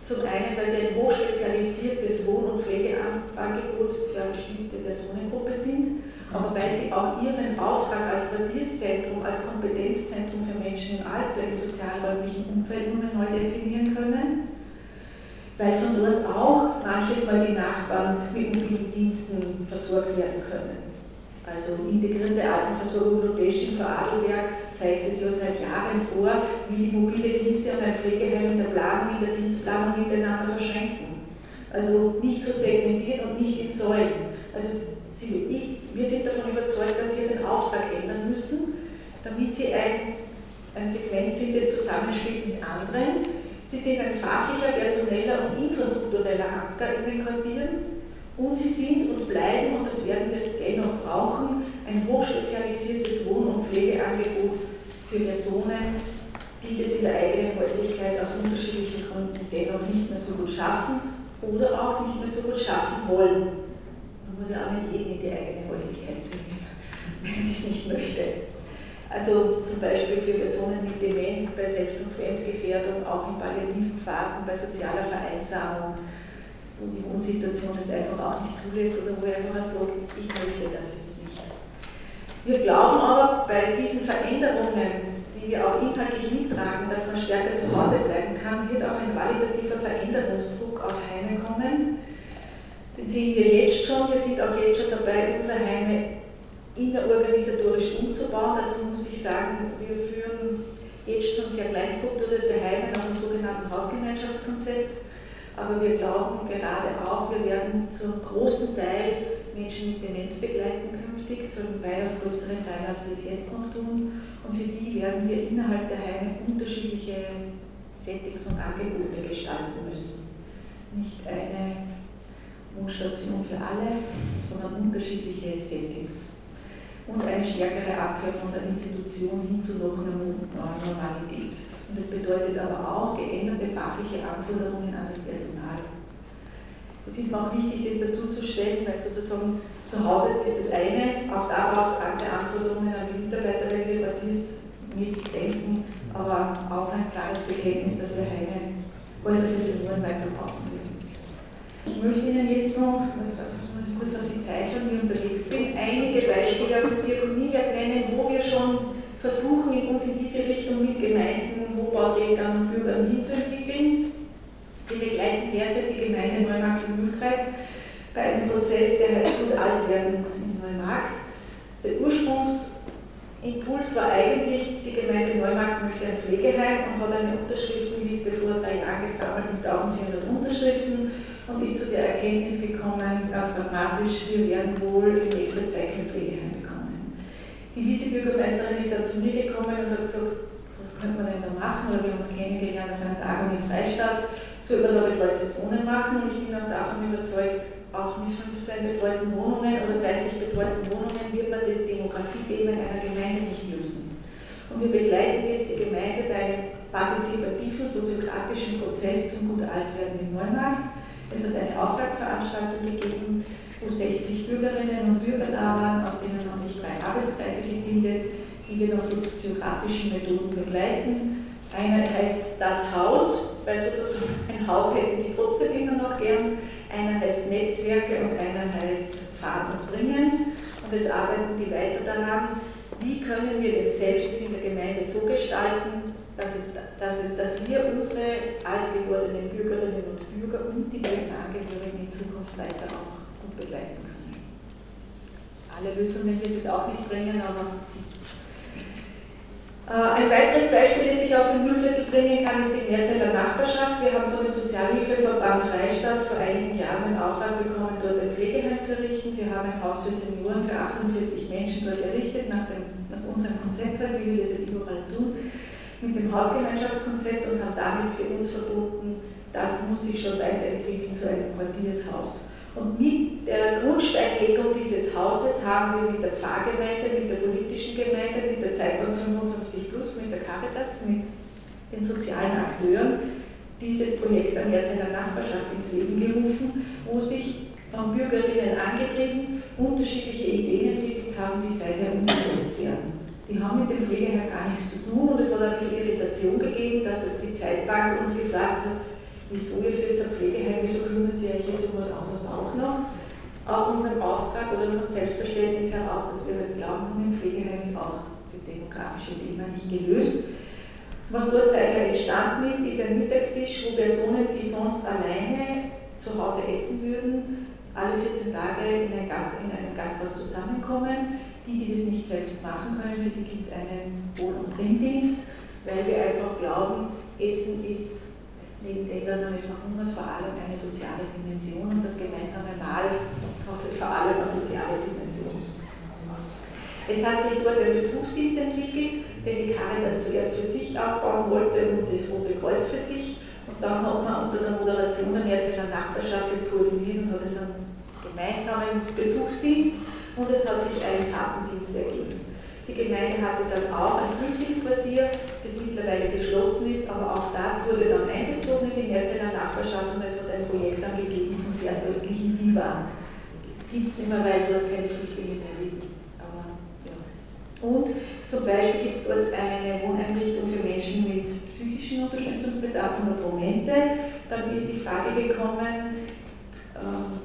zum einen, weil sie ein hochspezialisiertes Wohn- und Pflegeangebot für eine bestimmte Personengruppe sind, aber weil sie auch ihren Auftrag als Quartierszentrum, als Kompetenzzentrum für Menschen im Alter im sozialräumlichen Umfeld nun neu definieren können, weil von dort auch manches Mal die Nachbarn mit mobilen Diensten versorgt werden können. Also integrierte Altenversorgung Location für Adelberg zeigt es ja seit Jahren vor, wie mobile Dienste an ein Pflegeheim in der Planung, in der Dienstplanung miteinander verschränken. Also nicht so segmentiert und nicht in Säulen. Also sie, ich, wir sind davon überzeugt, dass sie den Auftrag ändern müssen, damit sie ein, ein Segment sind, das zusammenspielt mit anderen. Sie sind ein fachlicher, personeller und infrastruktureller Anker in den Quartieren und sie sind und bleiben, und das werden wir dennoch brauchen, ein hochspezialisiertes Wohn- und Pflegeangebot für Personen, die das in der eigenen Häuslichkeit aus unterschiedlichen Gründen dennoch nicht mehr so gut schaffen oder auch nicht mehr so gut schaffen wollen. Man muss ja auch nicht jeden in die eigene Häuslichkeit zwingen, wenn man das nicht möchte. Also zum Beispiel für Personen mit Demenz, bei Selbst- und Fremdgefährdung, auch in palliativen Phasen, bei sozialer Vereinsamung wo die Wohnsituation das einfach auch nicht zulässt oder wo ich einfach sagt, ich möchte das jetzt nicht. Wir glauben aber bei diesen Veränderungen, die wir auch inhaltlich mittragen, dass man stärker zu Hause bleiben kann, wird auch ein qualitativer Veränderungsdruck auf Heime kommen. Den sehen wir jetzt schon. Wir sind auch jetzt schon dabei, unsere Heime innerorganisatorisch umzubauen. Dazu muss ich sagen, wir führen jetzt schon sehr kleinstrukturierte Heime nach dem sogenannten Hausgemeinschaftskonzept aber wir glauben gerade auch, wir werden zum großen Teil Menschen mit Demenz begleiten künftig, so weitaus größeren Teil, als wir es jetzt noch tun. Und für die werden wir innerhalb der Heime unterschiedliche Settings und Angebote gestalten müssen. Nicht eine Wohnstation für alle, sondern unterschiedliche Settings. Und eine stärkere Abkehr von der Institution hin zu noch einer neuen Normalität. Und das bedeutet aber auch geänderte fachliche Anforderungen an das Personal. Es ist mir auch wichtig, das dazu zu stellen, weil sozusagen zu Hause ist das eine, auch da braucht es andere Anforderungen an die Mitarbeiter, wenn wir überdienstmäßig denken, aber auch ein klares Bekenntnis, dass wir Häuser für Senioren weiter brauchen. Ich möchte Ihnen jetzt noch, kurz auf die Zeit schauen, wie unterwegs bin, einige Beispiele aus der Diakonie nennen, wo wir schon versuchen, uns in diese Richtung mit Gemeinden, Wohnbauträgern und Bürgern hinzuentwickeln. Wir begleiten derzeit die Gemeinde Neumarkt im Mühlkreis bei einem Prozess, der heißt Gut alt werden in Neumarkt. Der Ursprungsimpuls war eigentlich, die Gemeinde Neumarkt möchte ein Pflegeheim und hat eine Unterschriftenliste vor drei Jahren gesammelt mit 1400 Unterschriften und ist zu der Erkenntnis gekommen, ganz pragmatisch, wir werden wohl in nächster Zeit kein Pflegeheim bekommen. Die Vizebürgermeisterin ist dann zu mir gekommen und hat gesagt, was könnte man denn da machen? Oder wir haben uns kennengelernt auf einer Tagung in Freistadt, so über da betreutes Wohnen machen und ich bin auch davon überzeugt, auch mit 15 betreuten Wohnungen oder 30 betreuten Wohnungen wird man das Demografie-Thema in einer Gemeinde nicht lösen. Und wir begleiten jetzt die Gemeinde bei einem partizipativen, soziokratischen Prozess zum Gutaltwerden in Neumarkt. Es hat eine Auftragveranstaltung gegeben, wo 60 Bürgerinnen und Bürger da waren, aus denen haben sich drei Arbeitskreise gebildet, die wir nach soziokratischen Methoden begleiten. Einer heißt das Haus, weil sozusagen ein Haus hätten die trotzdem immer noch gern. Einer heißt Netzwerke und einer heißt Fahren und Bringen. Und jetzt arbeiten die weiter daran, wie können wir den Selbst in der Gemeinde so gestalten, dass, es, dass, es, dass wir unsere alt gewordenen Bürgerinnen und Bürger und die Angehörigen in Zukunft weiter auch gut begleiten können. Alle Lösungen wird es auch nicht bringen, aber äh, ein weiteres Beispiel, das ich aus dem Mühlviertel bringen kann, ist die Merzeler Nachbarschaft. Wir haben von dem Sozialhilfeverband Freistadt vor einigen Jahren den Auftrag bekommen, dort ein Pflegeheim zu errichten. Wir haben ein Haus für Senioren für 48 Menschen dort errichtet, nach, dem, nach unserem Konzept, wie wir das überall tun, mit dem Hausgemeinschaftskonzept und haben damit für uns verbunden, das muss sich schon weiterentwickeln zu einem Quartiershaus. Und mit der Grundsteinlegung dieses Hauses haben wir mit der Pfarrgemeinde, mit der politischen Gemeinde, mit der Zeitung 55 Plus, mit der Caritas, mit den sozialen Akteuren dieses Projekt am Herz einer Nachbarschaft ins Leben gerufen, wo sich von Bürgerinnen angetrieben unterschiedliche Ideen entwickelt haben, die seither umgesetzt werden. Die haben mit dem Pflegeheim gar nichts zu tun und es hat ein Irritation gegeben, dass die Zeitbank uns gefragt hat, wieso ihr führt ein Pflegeheim, wieso kümmern Sie euch jetzt um was anderes auch noch? Aus unserem Auftrag oder unserem Selbstverständnis heraus, dass wir halt glauben, im Pflegeheim ist auch das demografische Thema nicht gelöst. Was seither entstanden ist, ist ein Mittagstisch, wo Personen, die sonst alleine zu Hause essen würden, alle 14 Tage in, ein Gast, in einem Gasthaus zusammenkommen. Die, die das nicht selbst machen können, für die gibt es einen Wohl- und Bringdienst, weil wir einfach glauben, Essen ist neben dem, dass man verhungert, vor allem eine soziale Dimension und das gemeinsame Mahl vor allem eine soziale Dimension. Es hat sich dort ein Besuchsdienst entwickelt, den die Caritas zuerst für sich aufbauen wollte und das Rote Kreuz für sich. Und dann hat man unter der Moderation der Märzener Nachbarschaft das koordiniert und hat es einen gemeinsamen Besuchsdienst und es hat sich ein Fahrtendienst ergeben. Die Gemeinde hatte dann auch ein Flüchtlingsquartier, das mittlerweile geschlossen ist, aber auch das wurde dann einbezogen in die Merzener Nachbarschaft und es hat ein Projekt dann gegeben zum fernöstlichen Liban. Gibt es immer, weil dort keine Flüchtlinge mehr leben. Aber, ja. Und zum Beispiel gibt es dort eine Wohneinrichtung für Menschen mit psychischen Unterstützungsbedarfen und Promente. Dann ist die Frage gekommen, ähm,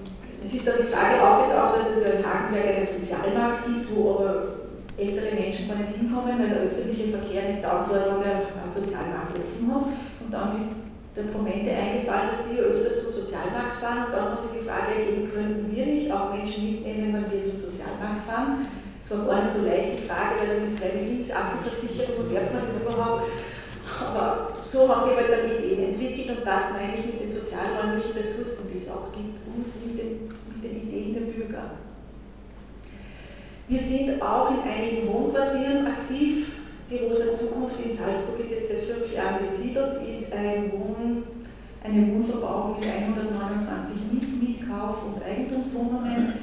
es ist dann die Frage aufgetaucht, dass es in Hagenberg einen Sozialmarkt gibt, wo aber ältere Menschen gar nicht hinkommen, weil der öffentliche Verkehr nicht die Anforderungen am Sozialmarkt offen hat. Und dann ist der Promente eingefallen, dass die öfters zum Sozialmarkt fahren. Und dann hat sich die Frage ergeben, könnten wir nicht auch Menschen mitnehmen, wenn wir zum Sozialmarkt fahren? Das war gar nicht so leicht die Frage, weil dann ist eine Assenversicherung und darf man das überhaupt? Aber so haben sich halt dann Ideen entwickelt und das meine ich mit den sozialräumlichen Ressourcen, die es auch gibt und mit den, mit den Ideen der Bürger. Wir sind auch in einigen Wohnquartieren aktiv. Die Rosa Zukunft in Salzburg ist jetzt seit fünf Jahren besiedelt, ist ein Wohn, eine Wohnverbauung mit 129 Mietkauf- und Eigentumswohnungen,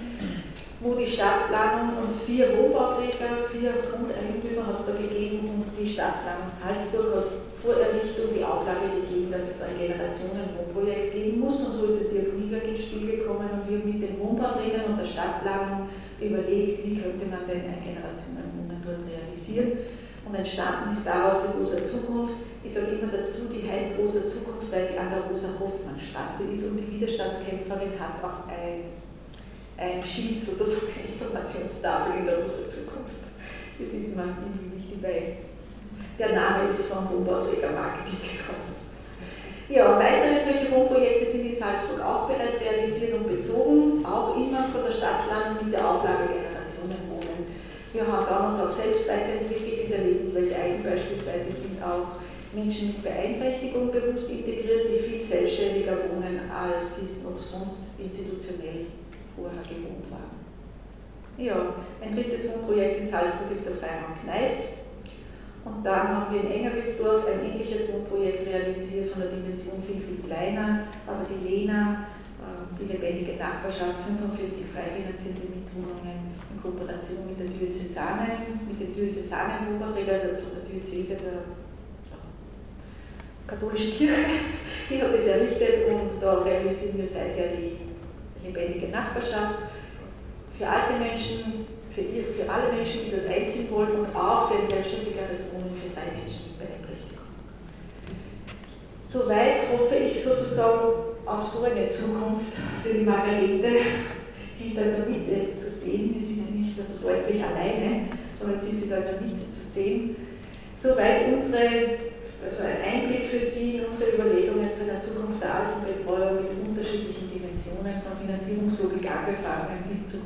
wo die Stadtplanung und vier Wohnbauträger, vier Grundeigentümer hat es da gegeben und die Stadtplanung Salzburg hat vor Errichtung die Auflage gegeben, dass es ein Generationenwohnprojekt geben muss und so ist es hier Nieberg ins Spiel gekommen und wir mit den Wohnbauträgern und der Stadtplanung überlegt, wie könnte man denn ein Generationenwohnen dort realisieren. Und entstanden ist daraus die Rosa Zukunft. Ich sage immer dazu, die heißt Rosa Zukunft, weil sie an der Rosa-Hoffmann-Straße ist und die Widerstandskämpferin hat auch ein, ein Schild, sozusagen eine Informationstafel in der Rosa Zukunft. Das ist mir irgendwie wichtig, weil der Name ist vom Wohnbauträger Marketing gekommen. Ja, weitere solche Wohnprojekte sind in Salzburg auch bereits realisiert und bezogen, auch immer von der Stadtplanung mit der Auflage Generationenwohnen. Wir haben uns auch selbst weiterentwickelt in der Lebenswelt ein. Beispielsweise sind auch Menschen mit Beeinträchtigung bewusst integriert, die viel selbstständiger wohnen, als sie es noch sonst institutionell vorher gewohnt waren. Ja, ein drittes Wohnprojekt in Salzburg ist der Freiraum Gneis. Und dann haben wir in Engerwitzdorf ein ähnliches Wohnprojekt realisiert von der Dimension viel, viel kleiner, aber die Lena, ähm, die lebendige Nachbarschaft, 45 frei finanzierte Mietwohnungen Kooperation mit der Diözesane, mit den Diözesanen-Oberträger, also von der Diözese der katholischen Kirche, die hat das errichtet und da realisieren wir seither die lebendige Nachbarschaft für alte Menschen, für, für alle Menschen, die dort einziehen wollen und auch für ein selbstständigeres Wohnen für drei Menschen mit Beeinträchtigung. Soweit hoffe ich sozusagen auf so eine Zukunft für die Margarete. Die ist da in der Mitte zu sehen. Jetzt ist sie nicht mehr so deutlich alleine, sondern sie ist da in der Mitte zu sehen. Soweit unsere, also ein Einblick für Sie in unsere Überlegungen zu einer Zukunft der Altenbetreuung mit unterschiedlichen Dimensionen, von Finanzierungslogik angefangen bis zu